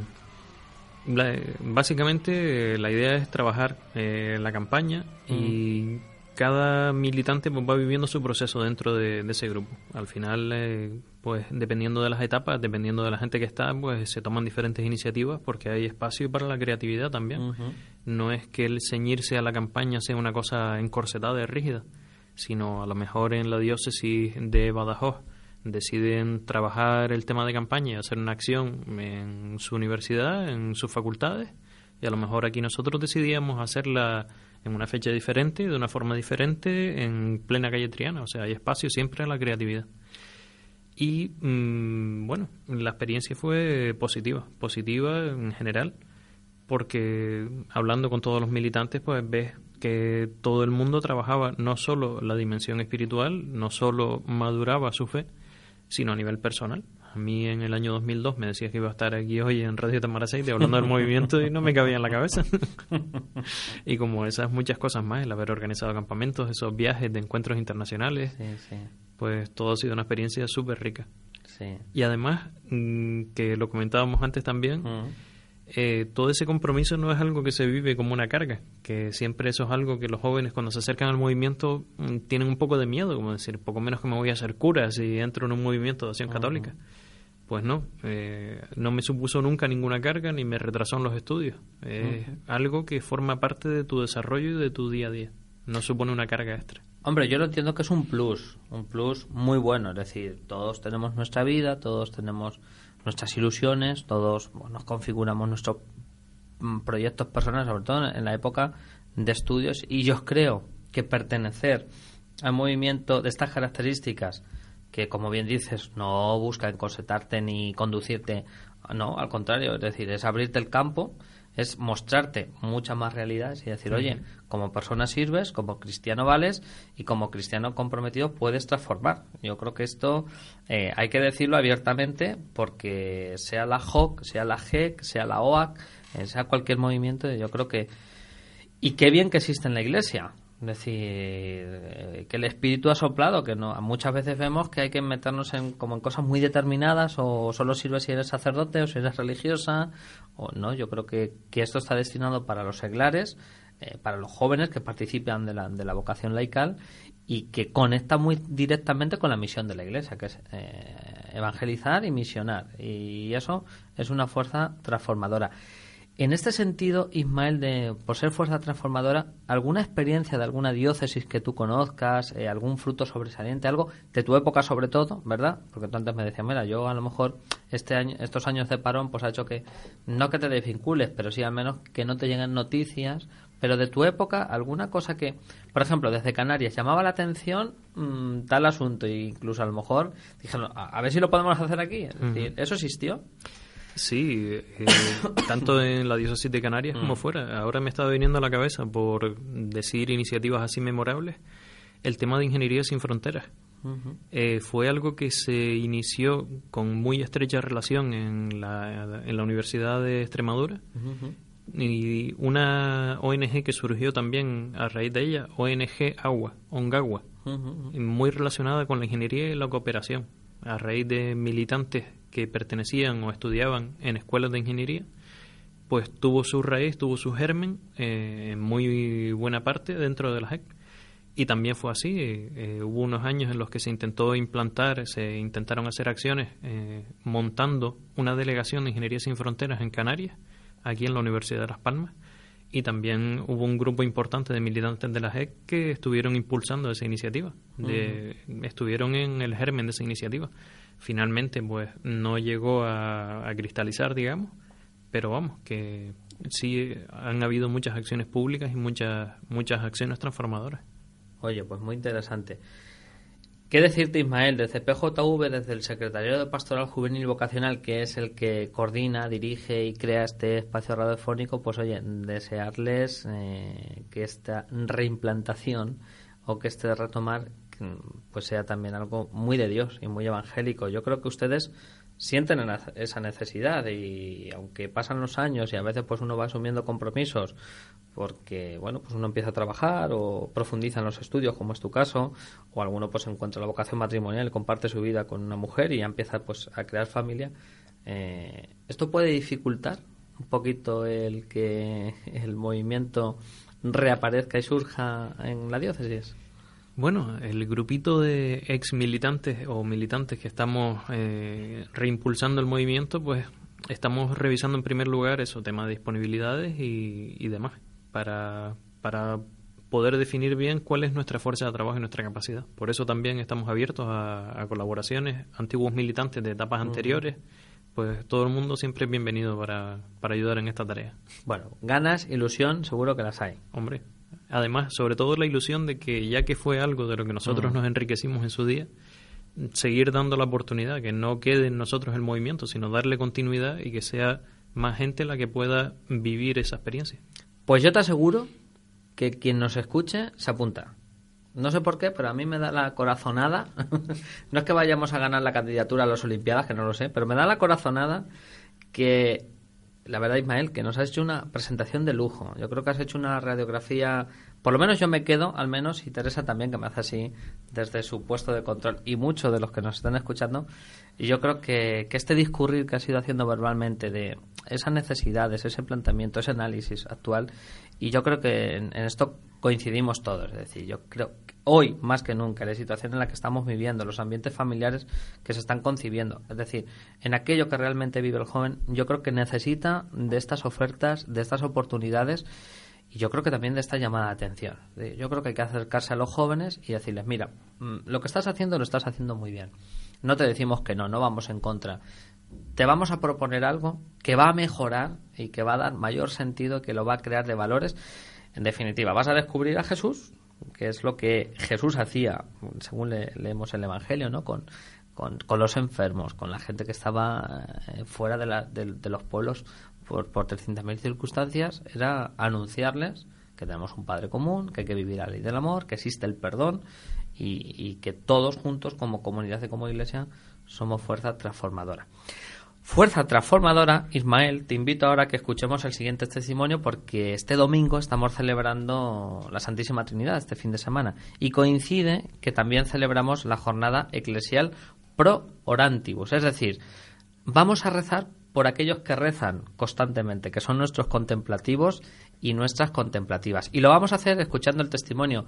básicamente la idea es trabajar eh, la campaña y cada militante pues, va viviendo su proceso dentro de, de ese grupo. Al final, eh, pues dependiendo de las etapas, dependiendo de la gente que está, pues se toman diferentes iniciativas porque hay espacio para la creatividad también. No es que el ceñirse a la campaña sea una cosa encorsetada y rígida, sino a lo mejor en la diócesis de Badajoz deciden trabajar el tema de campaña hacer una acción en su universidad, en sus facultades, y a lo mejor aquí nosotros decidíamos hacerla en una fecha diferente, de una forma diferente, en plena calle Triana. O sea, hay espacio siempre a la creatividad. Y mm, bueno, la experiencia fue positiva, positiva en general, porque hablando con todos los militantes, pues ves que todo el mundo trabajaba no solo la dimensión espiritual, no solo maduraba su fe, sino a nivel personal. A mí en el año 2002 me decías que iba a estar aquí hoy en Radio Tamaraceite hablando del [laughs] movimiento y no me cabía en la cabeza. [laughs] y como esas muchas cosas más, el haber organizado campamentos, esos viajes de encuentros internacionales, Sí, sí, pues todo ha sido una experiencia súper rica. sí. Y además, mm, que lo comentábamos antes también. Eh, todo ese compromiso no es algo que se vive como una carga, que siempre eso es algo que los jóvenes cuando se acercan al movimiento mm, tienen un poco de miedo, como decir, poco menos que me voy a hacer cura si entro en un movimiento de acción católica. Pues no, eh, no me supuso nunca ninguna carga ni me retrasó en los estudios. Es algo que forma parte de tu desarrollo y de tu día a día. No supone una carga extra. Hombre, yo lo entiendo que es un plus, un plus muy bueno. Es decir, todos tenemos nuestra vida, todos tenemos nuestras ilusiones, todos nos configuramos nuestros mm, proyectos personales, sobre todo en la época de estudios. Y yo creo que pertenecer a un movimiento de estas características, que como bien dices, no busca encorsetarte ni conducirte, no, al contrario, es decir, es abrirte el campo, es mostrarte muchas más realidades y decir, oye, como persona sirves, como cristiano vales y como cristiano comprometido puedes transformar. Yo creo que esto eh, hay que decirlo abiertamente porque sea la JOC, sea la GEC, sea la OAC, eh, sea cualquier movimiento, yo creo que... Y qué bien que existe en la iglesia. Es decir, que el espíritu ha soplado, que no muchas veces vemos que hay que meternos en como en cosas muy determinadas o solo sirve si eres sacerdote o si eres religiosa o no, yo creo que, que esto está destinado para los seglares, eh, para los jóvenes que participan de la, de la vocación laical y que conecta muy directamente con la misión de la iglesia, que es eh, evangelizar y misionar. Y eso es una fuerza transformadora. En este sentido, Ismael, de, por ser fuerza transformadora, ¿alguna experiencia de alguna diócesis que tú conozcas, eh, algún fruto sobresaliente, algo de tu época sobre todo, ¿verdad? Porque tú antes me decías, mira, yo a lo mejor este año, estos años de parón pues ha hecho que, no que te desvincules, pero sí al menos que no te lleguen noticias, pero de tu época, alguna cosa que, por ejemplo, desde Canarias llamaba la atención mm, tal asunto, e incluso a lo mejor dijeron, a, a ver si lo podemos hacer aquí. Es decir, ¿eso existió? Sí, eh, tanto en la diócesis de Canarias como fuera. Ahora me está viniendo a la cabeza, por decir iniciativas así memorables, el tema de Ingeniería sin Fronteras, Eh, fue algo que se inició con muy estrecha relación en la, en la Universidad de Extremadura. Y una ONG que surgió también a raíz de ella, ONG Agua, Ongagua, muy relacionada con la ingeniería y la cooperación, a raíz de militantes que pertenecían o estudiaban en escuelas de ingeniería, pues tuvo su raíz, tuvo su germen eh, en muy buena parte dentro de la JEC. Y también fue así, eh, hubo unos años en los que se intentó implantar, se intentaron hacer acciones eh, montando una delegación de Ingeniería Sin Fronteras en Canarias, aquí en la Universidad de Las Palmas, y también hubo un grupo importante de militantes de la JEC que estuvieron impulsando esa iniciativa, de, estuvieron en el germen de esa iniciativa. Finalmente, pues no llegó a, cristalizar, digamos, pero vamos, que sí han habido muchas acciones públicas y muchas, muchas acciones transformadoras. Oye, pues muy interesante. ¿Qué decirte, Ismael, desde PJV, desde el Secretariado de Pastoral Juvenil Vocacional, que es el que coordina, dirige y crea este espacio radiofónico, pues oye, desearles eh, que esta reimplantación o que este retomar pues sea también algo muy de Dios y muy evangélico. Yo creo que ustedes sienten esa necesidad y aunque pasan los años y a veces pues uno va asumiendo compromisos porque bueno pues uno empieza a trabajar o profundiza en los estudios como es tu caso o alguno pues encuentra la vocación matrimonial y comparte su vida con una mujer y ya empieza pues a crear familia eh, esto puede dificultar un poquito el que el movimiento reaparezca y surja en la diócesis bueno, el grupito de ex militantes o militantes que estamos eh, reimpulsando el movimiento, pues estamos revisando en primer lugar eso, tema de disponibilidades y, demás, para, para poder definir bien cuál es nuestra fuerza de trabajo y nuestra capacidad. Por eso también estamos abiertos a, colaboraciones, antiguos militantes de etapas anteriores, pues todo el mundo siempre es bienvenido para, para ayudar en esta tarea. Bueno, ganas, ilusión, seguro que las hay. Hombre, Además, sobre todo la ilusión de que ya que fue algo de lo que nosotros nos enriquecimos en su día, seguir dando la oportunidad, que no quede en nosotros el movimiento, sino darle continuidad y que sea más gente la que pueda vivir esa experiencia. Pues yo te aseguro que quien nos escuche se apunta. No sé por qué, pero a mí me da la corazonada. [laughs] no es que vayamos a ganar la candidatura a las Olimpiadas, que no lo sé, pero me da la corazonada que la verdad, Ismael, que nos has hecho una presentación de lujo. Yo creo que has hecho una radiografía, por lo menos yo me quedo, al menos, y Teresa también, que me hace así desde su puesto de control, y muchos de los que nos están escuchando. Y yo creo que, que este discurrir que has ido haciendo verbalmente de esas necesidades, ese planteamiento, ese análisis actual, y yo creo que en, esto coincidimos todos. Es decir, yo creo que hoy, más que nunca, la situación en la que estamos viviendo, los ambientes familiares que se están concibiendo, es decir, en aquello que realmente vive el joven, yo creo que necesita de estas ofertas, de estas oportunidades y yo creo que también de esta llamada de atención. Yo creo que hay que acercarse a los jóvenes y decirles, mira, mm, lo que estás haciendo lo estás haciendo muy bien. No te decimos que no, no vamos en contra. Te vamos a proponer algo que va a mejorar y que va a dar mayor sentido, que lo va a crear de valores. En definitiva, vas a descubrir a Jesús, que es lo que Jesús hacía, según leemos el Evangelio, ¿no? Con, con, los enfermos, con la gente que estaba eh, fuera de, la, de, los pueblos por, por 300.000 circunstancias, era anunciarles que tenemos un Padre común, que hay que vivir la ley del amor, que existe el perdón y, y que todos juntos, como comunidad y como iglesia, somos fuerza transformadora. Fuerza transformadora, Ismael, te invito ahora a que escuchemos el siguiente testimonio porque este domingo estamos celebrando la Santísima Trinidad, este fin de semana, y coincide que también celebramos la jornada eclesial pro orantibus, es decir, vamos a rezar por aquellos que rezan constantemente, que son nuestros contemplativos y nuestras contemplativas. Y lo vamos a hacer escuchando el testimonio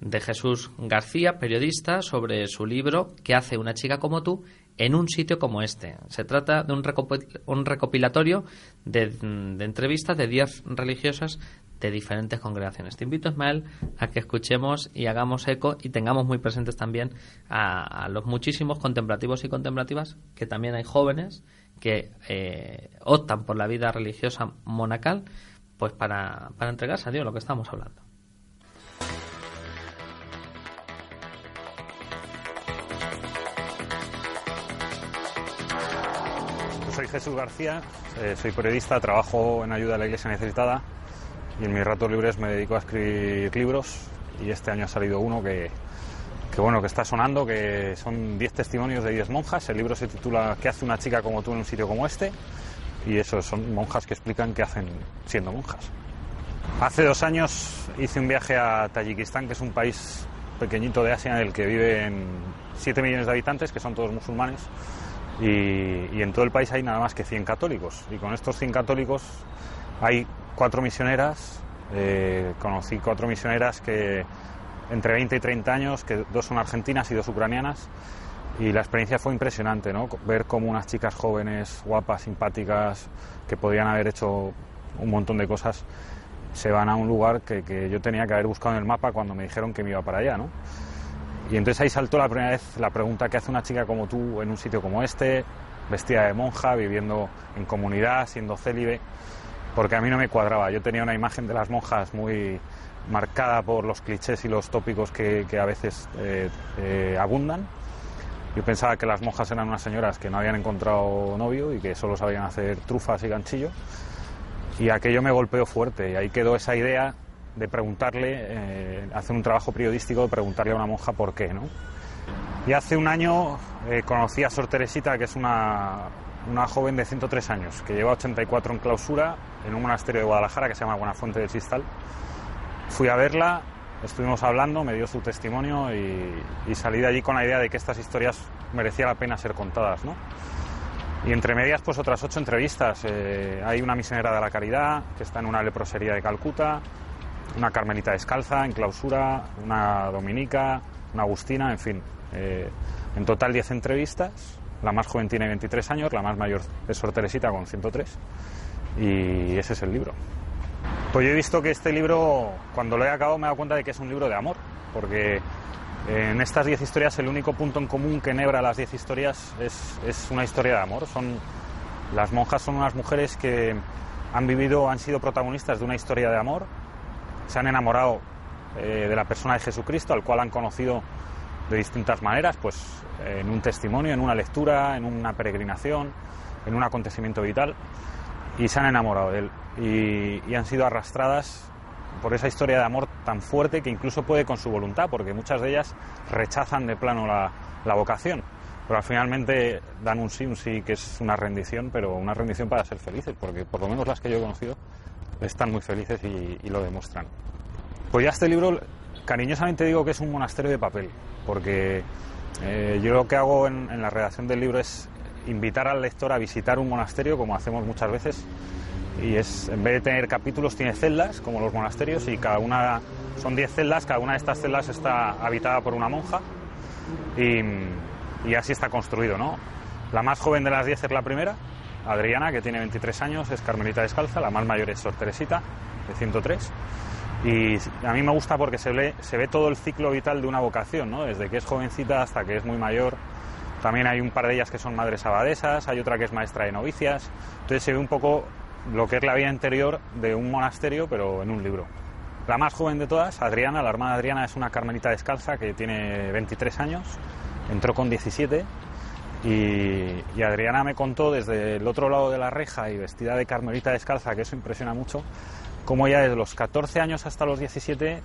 de Jesús García, periodista, sobre su libro ¿Qué hace una chica como tú? En un sitio como este. Se trata de un, recopilatorio de, entrevistas de 10 religiosas de diferentes congregaciones. Te invito, Ismael, a que escuchemos y hagamos eco y tengamos muy presentes también a, los muchísimos contemplativos y contemplativas, que también hay jóvenes que eh, optan por la vida religiosa monacal, pues para, para entregarse a Dios, lo que estamos hablando. Jesús García, eh, soy periodista, trabajo en ayuda a la Iglesia necesitada y en mis ratos libres me dedico a escribir libros y este año ha salido uno que, que bueno, que está sonando, que son 10 testimonios de 10 monjas. El libro se titula ¿Qué hace una chica como tú en un sitio como este? Y eso son monjas que explican qué hacen siendo monjas. Hace dos años hice un viaje a Tayikistán, que es un país pequeñito de Asia en el que viven 7 millones de habitantes, que son todos musulmanes, y, y en todo el país hay nada más que 100 católicos. Y con estos 100 católicos hay cuatro misioneras, eh, conocí cuatro misioneras que entre 20 y 30 años, que dos son argentinas y dos ucranianas, y la experiencia fue impresionante, ¿no? Ver cómo unas chicas jóvenes, guapas, simpáticas, que podían haber hecho un montón de cosas, se van a un lugar que, que yo tenía que haber buscado en el mapa cuando me dijeron que me iba para allá, ¿no? Y entonces ahí saltó la primera vez la pregunta ¿qué hace una chica como tú en un sitio como este, vestida de monja, viviendo en comunidad, siendo célibe? Porque a mí no me cuadraba. Yo tenía una imagen de las monjas muy marcada por los clichés y los tópicos que, que a veces eh, eh, abundan. Yo pensaba que las monjas eran unas señoras que no habían encontrado novio y que solo sabían hacer trufas y ganchillo. Y aquello me golpeó fuerte y ahí quedó esa idea de preguntarle, eh, hacer un trabajo periodístico, de preguntarle a una monja por qué, ¿no? Y hace un año eh, conocí a Sor Teresita, que es una, una joven de 103 años, que lleva 84 en clausura en un monasterio de Guadalajara que se llama Buenafuente del Cristal. Fui a verla, estuvimos hablando, me dio su testimonio y, y salí de allí con la idea de que estas historias merecía la pena ser contadas, ¿no? Y entre medias, pues otras ocho entrevistas. Eh, hay una misionera de la caridad que está en una leprosería de Calcuta, una carmelita descalza en clausura, una dominica, una agustina, en fin. Eh, en total 10 entrevistas. La más joven tiene 23 años, la más mayor es Sor Teresita con 103. Y ese es el libro. Pues yo he visto que este libro, cuando lo he acabado, me he dado cuenta de que es un libro de amor, porque en estas 10 historias el único punto en común que enhebra las 10 historias es, es, una historia de amor. Son, las monjas son unas mujeres que han vivido, han sido protagonistas de una historia de amor, se han enamorado eh, de la persona de Jesucristo, al cual han conocido de distintas maneras, pues en un testimonio, en una lectura, en una peregrinación, en un acontecimiento vital, y se han enamorado de él. Y, han sido arrastradas por esa historia de amor tan fuerte que incluso puede con su voluntad, porque muchas de ellas rechazan de plano la, la vocación. Pero finalmente dan un sí, un sí que es una rendición, pero una rendición para ser felices, porque por lo menos las que yo he conocido están muy felices y, y lo demuestran. Pues ya este libro, cariñosamente digo que es un monasterio de papel, porque eh, yo lo que hago en, en la redacción del libro es invitar al lector a visitar un monasterio, como hacemos muchas veces, y es en vez de tener capítulos tiene celdas como los monasterios y cada una son 10 celdas, cada una de estas celdas está habitada por una monja y, y así está construido, ¿no? La más joven de las 10 es la primera, Adriana, que tiene 23 años, es Carmelita Descalza, la más mayor es Sor Teresita, de 103. Y a mí me gusta porque se ve, se ve todo el ciclo vital de una vocación, ¿no? Desde que es jovencita hasta que es muy mayor. También hay un par de ellas que son madres abadesas, hay otra que es maestra de novicias. Entonces se ve un poco lo que es la vida interior de un monasterio, pero en un libro. La más joven de todas, Adriana, la hermana Adriana, es una carmelita descalza que tiene 23 años, entró con 17 y, y, Adriana me contó desde el otro lado de la reja y vestida de carmelita descalza, que eso impresiona mucho, cómo ya desde los 14 años hasta los 17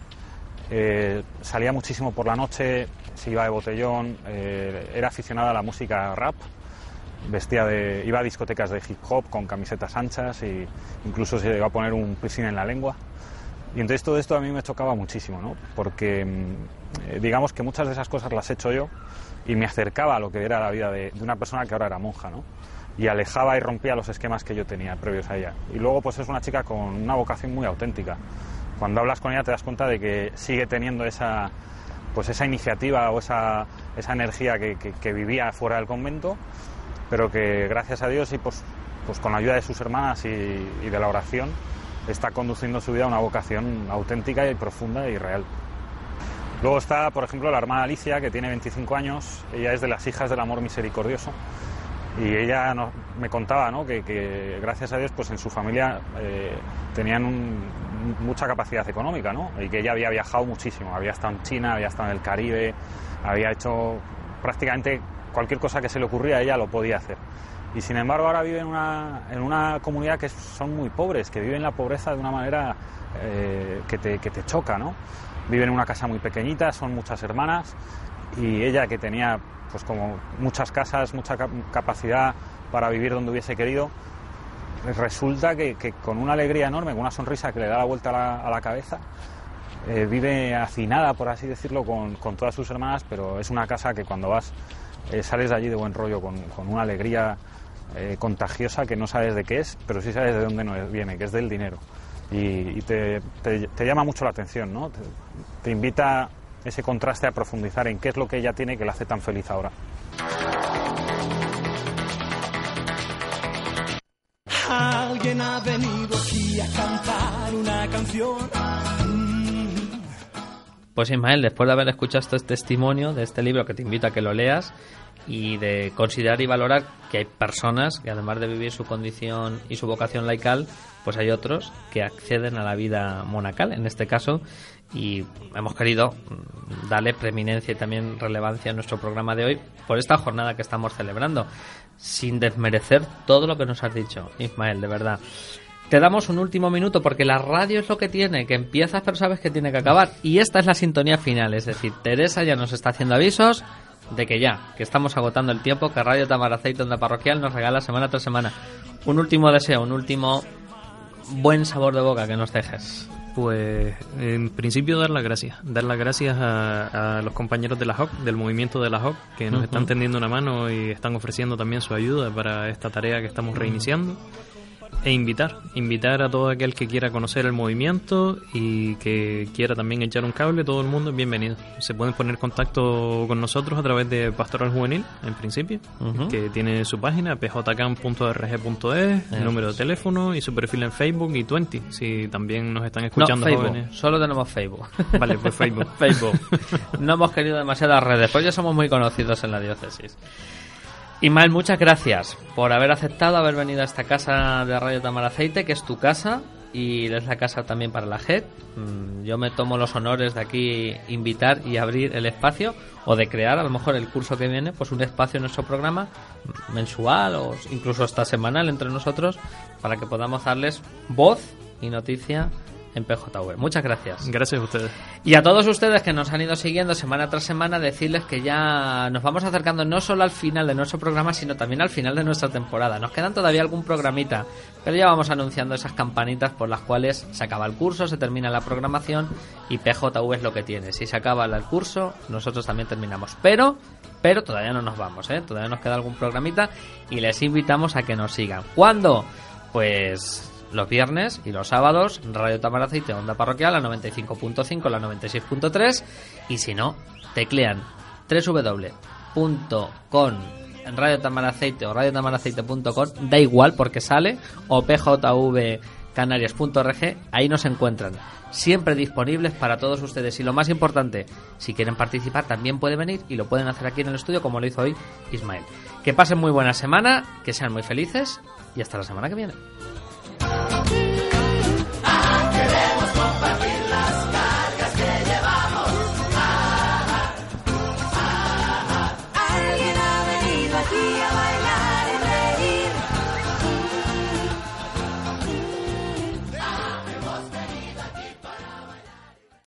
eh, salía muchísimo por la noche, se iba de botellón, eh, era aficionada a la música rap, vestía de, iba a discotecas de hip hop con camisetas anchas e incluso se iba a poner un piercing en la lengua. Y entonces todo esto a mí me chocaba muchísimo, ¿no? Porque eh, digamos que muchas de esas cosas las he hecho yo y me acercaba a lo que era la vida de, una persona que ahora era monja, ¿no? Y alejaba y rompía los esquemas que yo tenía previos a ella. Y luego pues es una chica con una vocación muy auténtica. Cuando hablas con ella te das cuenta de que sigue teniendo esa, pues esa iniciativa o esa, esa energía que, vivía fuera del convento pero que gracias a Dios y pues, pues con la ayuda de sus hermanas y, y, de la oración está conduciendo su vida a una vocación auténtica y profunda y real. Luego está, por ejemplo, la hermana Alicia, que tiene 25 años, ella es de las hijas del amor misericordioso y ella me contaba ¿no? que, gracias a Dios pues en su familia eh, tenían mucha capacidad económica ¿no? y que ella había viajado muchísimo, había estado en China, había estado en el Caribe, había hecho prácticamente cualquier cosa que se le ocurría a ella lo podía hacer. Y sin embargo ahora vive en una, en una comunidad que son muy pobres, que viven la pobreza de una manera eh, que, te, que te choca, ¿no? Viven en una casa muy pequeñita, son muchas hermanas y ella que tenía pues como muchas casas, mucha capacidad para vivir donde hubiese querido, resulta que, con una alegría enorme, con una sonrisa que le da la vuelta a la, cabeza, eh, vive hacinada, por así decirlo, con, todas sus hermanas, pero es una casa que cuando vas eh, sales de allí de buen rollo, con, una alegría eh, contagiosa que no sabes de qué es, pero sí sabes de dónde no viene, que es del dinero. Y, te, llama mucho la atención, ¿no? Te, te invita ese contraste a profundizar en qué es lo que ella tiene que la hace tan feliz ahora. Alguien ha venido aquí a cantar una canción. Pues Ismael, después de haber escuchado este testimonio de este libro que te invito a que lo leas y de considerar y valorar que hay personas que además de vivir su condición y su vocación laical, pues hay otros que acceden a la vida monacal, en este caso, y hemos querido darle preeminencia y también relevancia a nuestro programa de hoy por esta jornada que estamos celebrando, sin desmerecer todo lo que nos has dicho, Ismael, de verdad. Te damos un último minuto porque la radio es lo que tiene, que empiezas pero sabes que tiene que acabar. Y esta es la sintonía final, es decir, Teresa ya nos está haciendo avisos de que ya, que estamos agotando el tiempo, que Radio Tamaraceite Onda Parroquial nos regala semana tras semana. Un último deseo, un último buen sabor de boca que nos dejes. Pues en principio dar las gracias, dar las gracias a, los compañeros de la HOC, del movimiento de la HOC, que nos están tendiendo una mano y están ofreciendo también su ayuda para esta tarea que estamos reiniciando e invitar, invitar a todo aquel que quiera conocer el movimiento y que quiera también echar un cable, todo el mundo es bienvenido. Se pueden poner en contacto con nosotros a través de Pastoral Juvenil, en principio, que tiene su página, pjcam.rg.es, el número de teléfono y su perfil en Facebook y Twenty, si también nos están escuchando no, jóvenes. Solo tenemos Facebook. Vale, pues Facebook. [laughs] Facebook. No hemos querido demasiadas redes, pues ya somos muy conocidos en la diócesis. Ismael, muchas gracias por haber aceptado haber venido a esta casa de Radio Tamaraceite, que es tu casa y es la casa también para la JED. Mm, yo me tomo los honores de aquí invitar y abrir el espacio o de crear a lo mejor el curso que viene, pues un espacio en nuestro programa mensual o incluso hasta semanal entre nosotros para que podamos darles voz y noticia en PJV. Muchas gracias. Gracias a ustedes. Y a todos ustedes que nos han ido siguiendo semana tras semana, decirles que ya nos vamos acercando no solo al final de nuestro programa, sino también al final de nuestra temporada. Nos quedan todavía algún programita, pero ya vamos anunciando esas campanitas por las cuales se acaba el curso, se termina la programación y PJV es lo que tiene. Si se acaba el curso, nosotros también terminamos. Pero, pero todavía no nos vamos, ¿eh? Todavía nos queda algún programita y les invitamos a que nos sigan. ¿Cuándo? Pues los viernes y los sábados Radio Tamaraceite Onda Parroquial la 95.5, la 96.3 y si no, teclean www.con Radio Tamaraceite o radiotamaraceite.com, da igual porque sale, o pjvcanarias.org, ahí nos encuentran. Siempre disponibles para todos ustedes. Y lo más importante, si quieren participar, también pueden venir y lo pueden hacer aquí en el estudio, como lo hizo hoy Ismael. Que pasen muy buena semana, que sean muy felices y hasta la semana que viene. Queremos